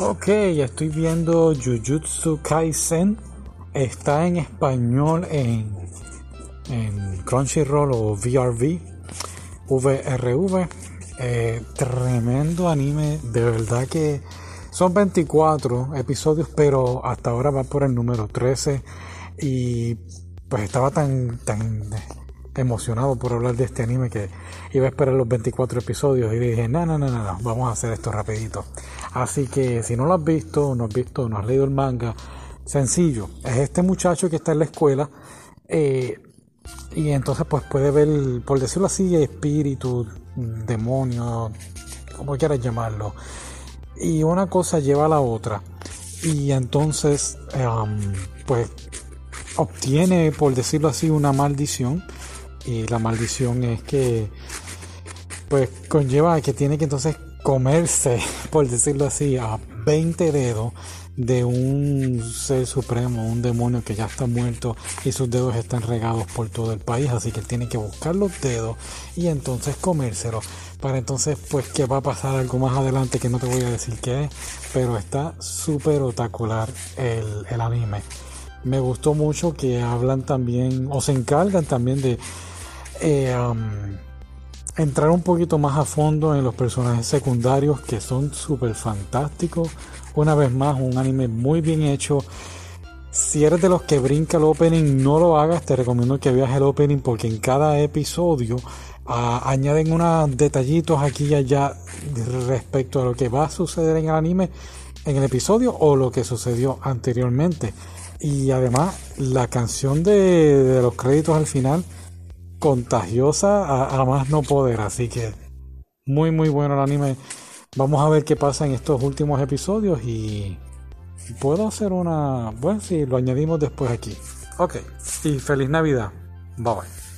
Ok, estoy viendo Jujutsu Kaisen. Está en español en, en Crunchyroll o VRV. VRV. Eh, tremendo anime. De verdad que son 24 episodios, pero hasta ahora va por el número 13. Y pues estaba tan, tan emocionado por hablar de este anime que iba a esperar los 24 episodios y dije, no, no, no, no, vamos a hacer esto rapidito. Así que si no lo has visto, no has visto, no has leído el manga, sencillo, es este muchacho que está en la escuela eh, y entonces pues puede ver, por decirlo así, espíritu, demonio, como quieras llamarlo. Y una cosa lleva a la otra. Y entonces, pues obtiene, por decirlo así, una maldición y la maldición es que pues conlleva que tiene que entonces comerse, por decirlo así, a 20 dedos de un ser supremo, un demonio que ya está muerto y sus dedos están regados por todo el país, así que tiene que buscar los dedos y entonces comérselo. Para entonces, pues que va a pasar algo más adelante que no te voy a decir qué es, pero está súper otacular el, el anime. Me gustó mucho que hablan también, o se encargan también de eh, entrar un poquito más a fondo en los personajes secundarios que son súper fantásticos. Una vez más, un anime muy bien hecho. Si eres de los que brinca el opening, no lo hagas. Te recomiendo que veas el opening porque en cada episodio ah, añaden unos detallitos aquí y allá respecto a lo que va a suceder en el anime, en el episodio o lo que sucedió anteriormente. Y además, la canción de los créditos al final contagiosa a, más no poder. Así que muy muy bueno el anime. Vamos a ver qué pasa en estos últimos episodios y puedo hacer una... Bueno, si lo añadimos después aquí. Ok, y feliz Navidad. Bye bye.